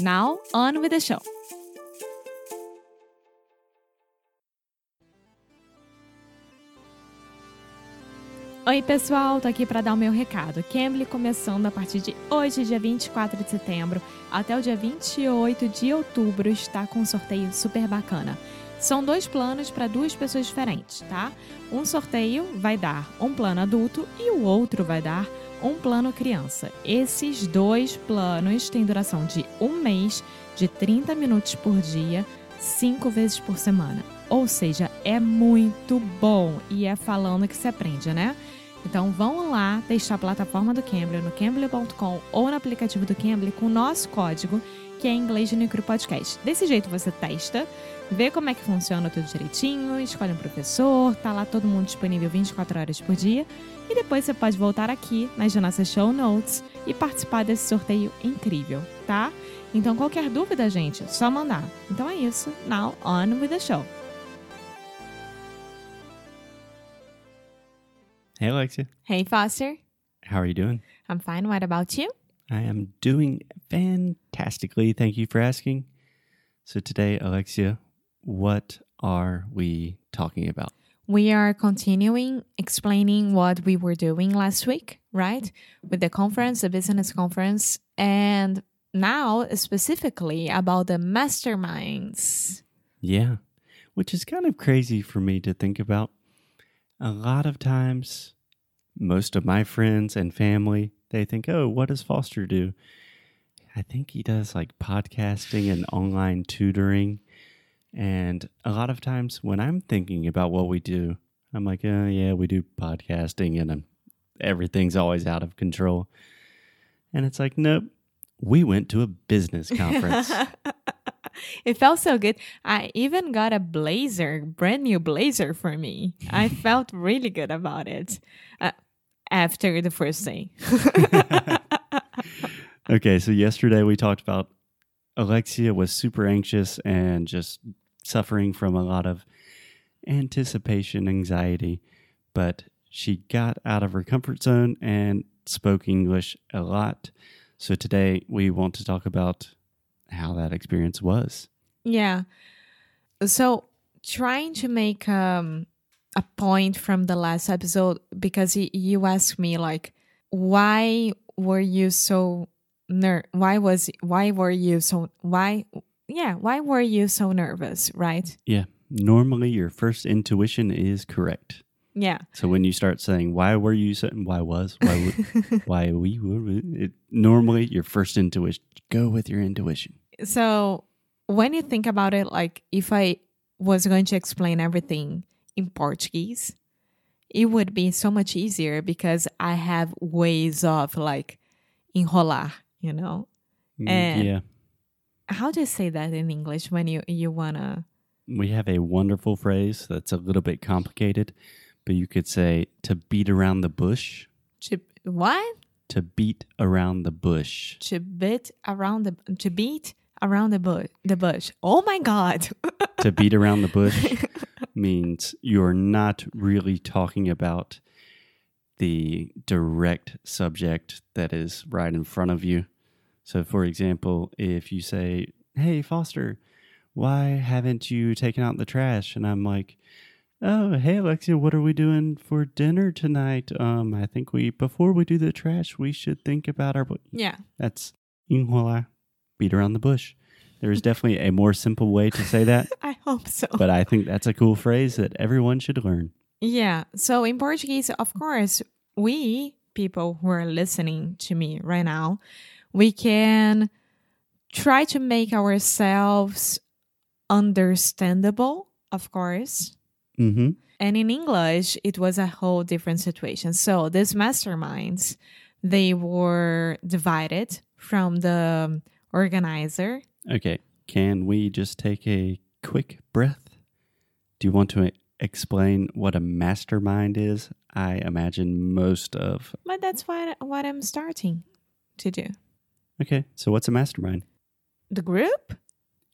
Now, on with the show! Oi, pessoal, tô aqui para dar o meu recado. Cambly começando a partir de hoje, dia 24 de setembro, até o dia 28 de outubro, está com um sorteio super bacana. São dois planos para duas pessoas diferentes, tá? Um sorteio vai dar um plano adulto e o outro vai dar um plano criança. Esses dois planos têm duração de um mês, de 30 minutos por dia, cinco vezes por semana. Ou seja, é muito bom e é falando que se aprende, né? Então vão lá testar a plataforma do Cambly no cambly.com ou no aplicativo do Cambly com o nosso código, que é inglês de Micro Podcast. Desse jeito você testa, vê como é que funciona tudo direitinho, escolhe um professor, tá lá todo mundo disponível 24 horas por dia e depois você pode voltar aqui nas nossas show notes e participar desse sorteio incrível, tá? Então qualquer dúvida, gente, só mandar. Então é isso. Now on with the show. Hey, Alexia. Hey, Foster. How are you doing? I'm fine. What about you? I am doing fantastically. Thank you for asking. So, today, Alexia, what are we talking about? We are continuing explaining what we were doing last week, right? With the conference, the business conference, and now specifically about the masterminds. Yeah, which is kind of crazy for me to think about. A lot of times, most of my friends and family, they think, oh, what does Foster do? I think he does like podcasting and online tutoring. And a lot of times when I'm thinking about what we do, I'm like, oh, yeah, we do podcasting and um, everything's always out of control. And it's like, nope, we went to a business conference. it felt so good. I even got a blazer, brand new blazer for me. I felt really good about it uh, after the first day. okay, so yesterday we talked about Alexia was super anxious and just suffering from a lot of anticipation anxiety, but she got out of her comfort zone and spoke English a lot. So today we want to talk about how that experience was. Yeah. So trying to make um, a point from the last episode because you asked me like why were you so ner why was why were you so why yeah why were you so nervous right? Yeah. Normally your first intuition is correct. Yeah. So when you start saying why were you saying why was why why we were it, normally your first intuition go with your intuition. So when you think about it, like if I was going to explain everything in Portuguese, it would be so much easier because I have ways of like enrolar, you know? And yeah. How do you say that in English when you, you wanna we have a wonderful phrase that's a little bit complicated, but you could say to beat around the bush. To what? To beat around the bush. To beat around the to beat around the bush. The bush. Oh my god. to beat around the bush means you're not really talking about the direct subject that is right in front of you. So, for example, if you say, Hey, Foster, why haven't you taken out the trash? And I'm like, Oh, hey, Alexia, what are we doing for dinner tonight? Um, I think we, before we do the trash, we should think about our. Yeah. That's enrolar beat around the bush. There's definitely a more simple way to say that, I hope so. but I think that's a cool phrase that everyone should learn. Yeah. So in Portuguese, of course, we people who are listening to me right now, we can try to make ourselves understandable, of course. Mm-hmm. And in English, it was a whole different situation. So these masterminds, they were divided from the organizer. Okay. Can we just take a quick breath? Do you want to explain what a mastermind is? I imagine most of. But that's what what I'm starting to do. Okay. So, what's a mastermind? The group?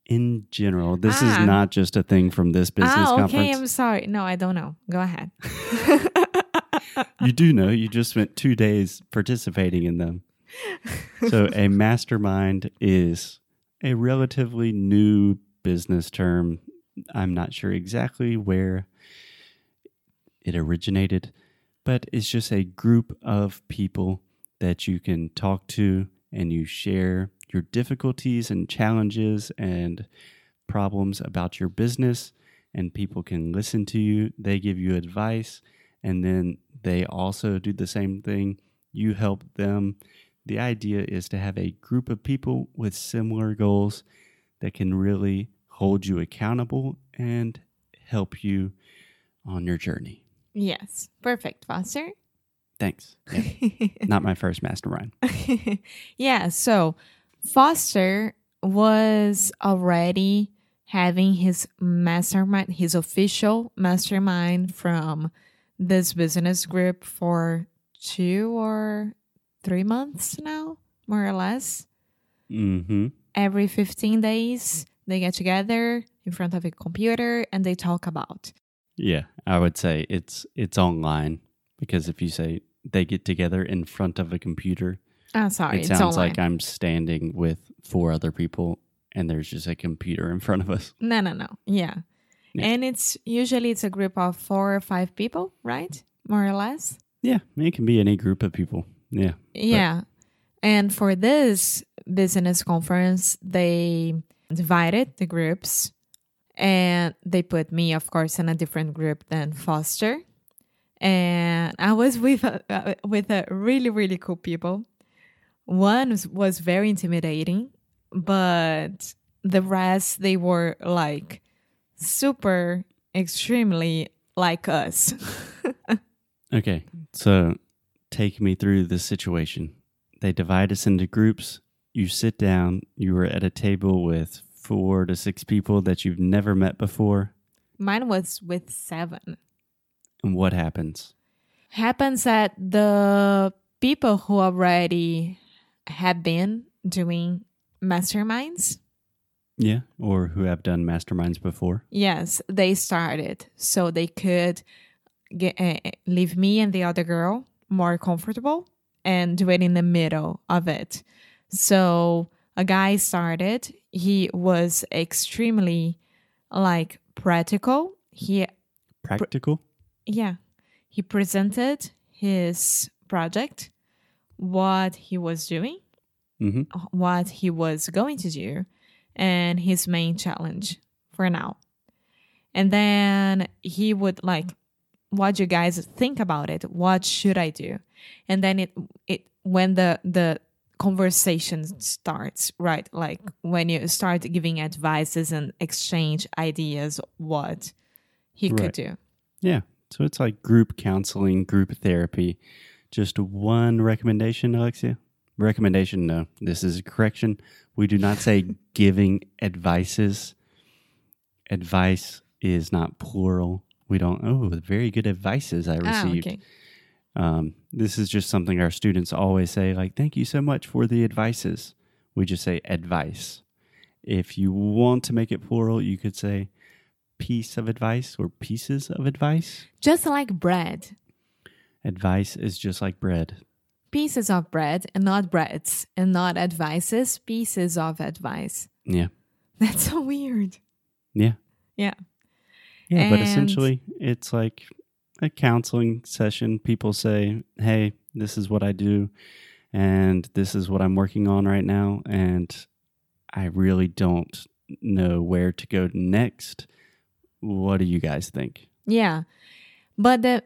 In general, this Ah. is not just a thing from this business ah, okay. conference. I'm sorry. No, I don't know. Go ahead. you do know you just spent two days participating in them. So, a mastermind is a relatively new business term. I'm not sure exactly where it originated, but it's just a group of people that you can talk to and you share your difficulties and challenges and problems about your business, and people can listen to you. They give you advice, and then they also do the same thing. You help them. The idea is to have a group of people with similar goals that can really hold you accountable and help you on your journey. yes. Perfect, Foster. Thanks. Yeah, not my first mastermind. yeah, so Foster was already having his mastermind, his official mastermind from this business group for two or three months now, more or less. Mm-hmm. Every 15 days, they get together in front of a computer and they talk about. Yeah, I would say it's it's online because if you say they get together in front of a computer, Ah, sorry, it sounds like I'm standing with four other people and there's just a computer in front of us. No, no, no. Yeah. Yeah. And it's usually it's a group of four or five people, right? More or less. Yeah, it can be any group of people. Yeah. Yeah. And for this business conference, they divided the groups and they put me, of course, in a different group than Foster. And I was with a, uh, with a really, really cool people. One was, was very intimidating, but the rest, they were like super, extremely like us. Okay. So take me through the situation. They divide us into groups. You sit down, you were at a table with four to six people that you've never met before. Mine was with seven. And what happens? happens that the people who already have been doing masterminds Yeah. Or who have done masterminds before. yes they started so they could get uh, leave me and the other girl more comfortable and do it in the middle of it. So a guy started. He was extremely like practical. He Practical? yeah. He presented his project what he was doing Mm-hmm. what he was going to do and his main challenge for now. And then he would like what do you guys think about it what should i do and then it it when the the conversation starts right like when you start giving advices and exchange ideas what he Right. could do Yeah. So it's like group counseling, group therapy. Just one recommendation, Alexia? Recommendation? No. This is a correction. We do not say giving advices. Advice is not plural. We don't, oh, very good advices I ah, received. okay Um, this is just something our students always say, like, thank you so much for the advices. We just say advice. If you want to make it plural, you could say piece of advice or pieces of advice. just like bread Advice is just like bread. pieces of bread and not breads and not advices, pieces of advice. Yeah. That's so weird. Yeah. Yeah. Yeah. but essentially, it's like a counseling session. People say, hey, this is what I do, and this is what I'm working on right now. And I really don't know where to go next. What do you guys think? Yeah. But the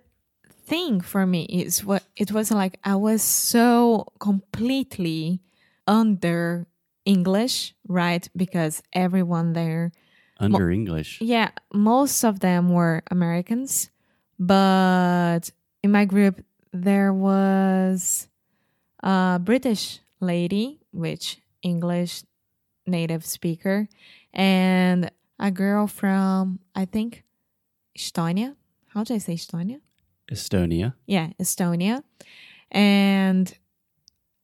thing for me is what it was like I was so completely under English, right? Because everyone there, Under English. yeah, most of them were Americans, but in my group there was a British lady, which English native speaker, and a girl from I think Estonia. How do I say Estonia? Estonia. yeah, Estonia. And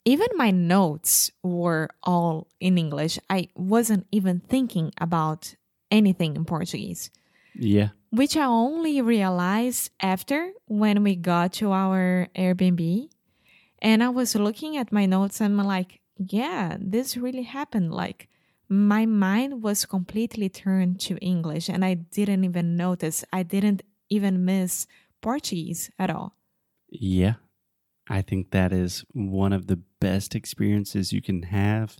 even my notes were all in English. I wasn't even thinking about anything in Portuguese, Yeah. which I only realized after when we got to our Airbnb. And I was looking at my notes and I'm like, yeah, this really happened. Like, my mind was completely turned to English and I didn't even notice. I didn't even miss Portuguese at all. Yeah. I think that is one of the best experiences you can have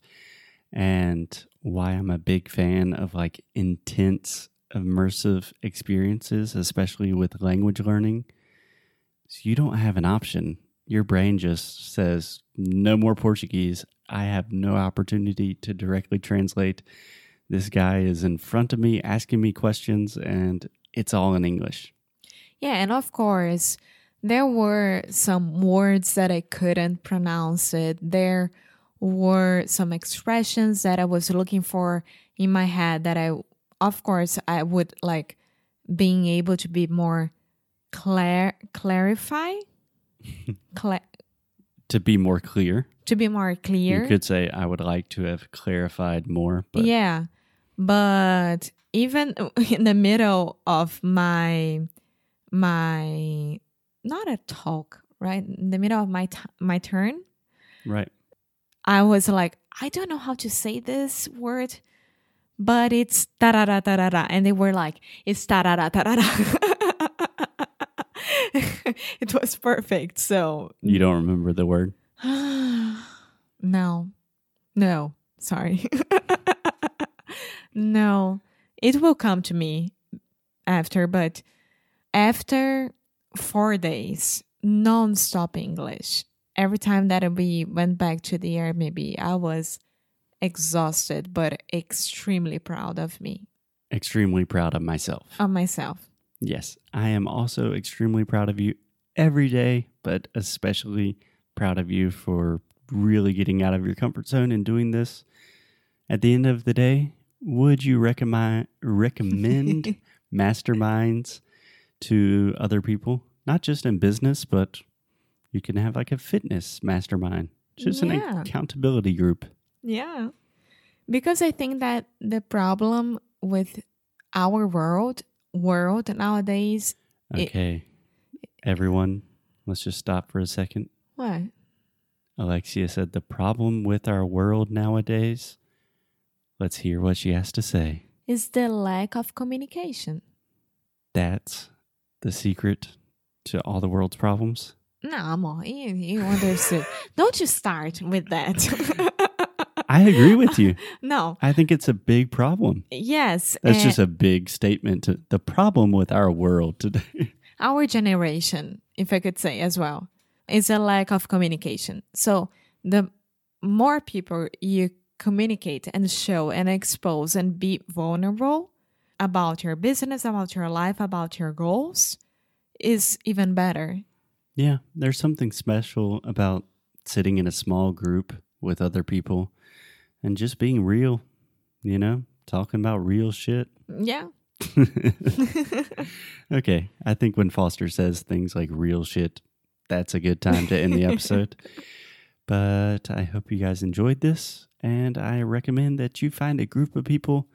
and why I'm a big fan of like intense immersive experiences, especially with language learning. So you don't have an option. Your brain just says, no more Portuguese. I have no opportunity to directly translate. This guy is in front of me asking me questions, and it's all in English. Yeah, and of course, there were some words that I couldn't pronounce it. There were some expressions that I was looking for in my head that I of course I would like being able to be more clar clarify Cla- To be more clear, to be more clear. you could say, I would like to have clarified more, but yeah, but even in the middle of my my not a talk, right? In the middle of my t- my turn, right. I was like, I don't know how to say this word, but it's da da da da da da, and they were like, it's da da da da da da. It was perfect. So You don't remember the word? no, no, sorry. no, it will come to me after, but after four days, non-stop English. Every time that we went back to the Airbnb, I was exhausted, but extremely proud of me, Extremely proud of myself. of myself. Yes, I am also extremely proud of you every day, but especially proud of you for really getting out of your comfort zone and doing this. At the end of the day, would you recommend recommend masterminds to other people? Not just in business, but you can have like a fitness mastermind, just an accountability group. Yeah. Because I think that the problem with our world world nowadays It- Okay, everyone, let's just stop for a second. what? Alexia said, The problem with our world nowadays. Let's hear what she has to say. Is the lack of communication. That's the secret to all the world's problems. No, you, you understood. Don't you start with that. I agree with you. no. I think it's a big problem. Yes. That's just eh, a big statement. To, the problem with our world today. our generation, if I could say as well, is a lack of communication. So the more people you communicate and show and expose and be vulnerable about your business, about your life, about your goals, is even better. Yeah, there's something special about sitting in a small group with other people and just being real, you know, talking about real shit. Yeah. okay, I think when Foster says things like real shit, that's a good time to end the episode. but I hope you guys enjoyed this, and I recommend that you find a group of people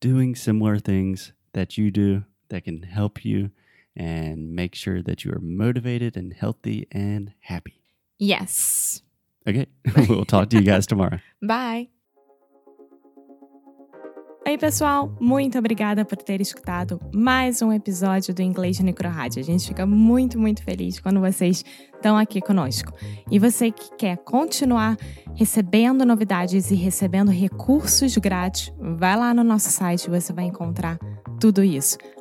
doing similar things that you do that can help you and make sure that you are motivated and healthy and happy. Yes. Okay, we'll talk to you guys tomorrow. Bye. Oi, pessoal! Muito obrigada por ter escutado mais um episódio do Inglês Necro Rádio. A gente fica muito, muito feliz quando vocês estão aqui conosco. E você que quer continuar recebendo novidades e recebendo recursos grátis, vai lá no nosso site, você vai encontrar tudo isso.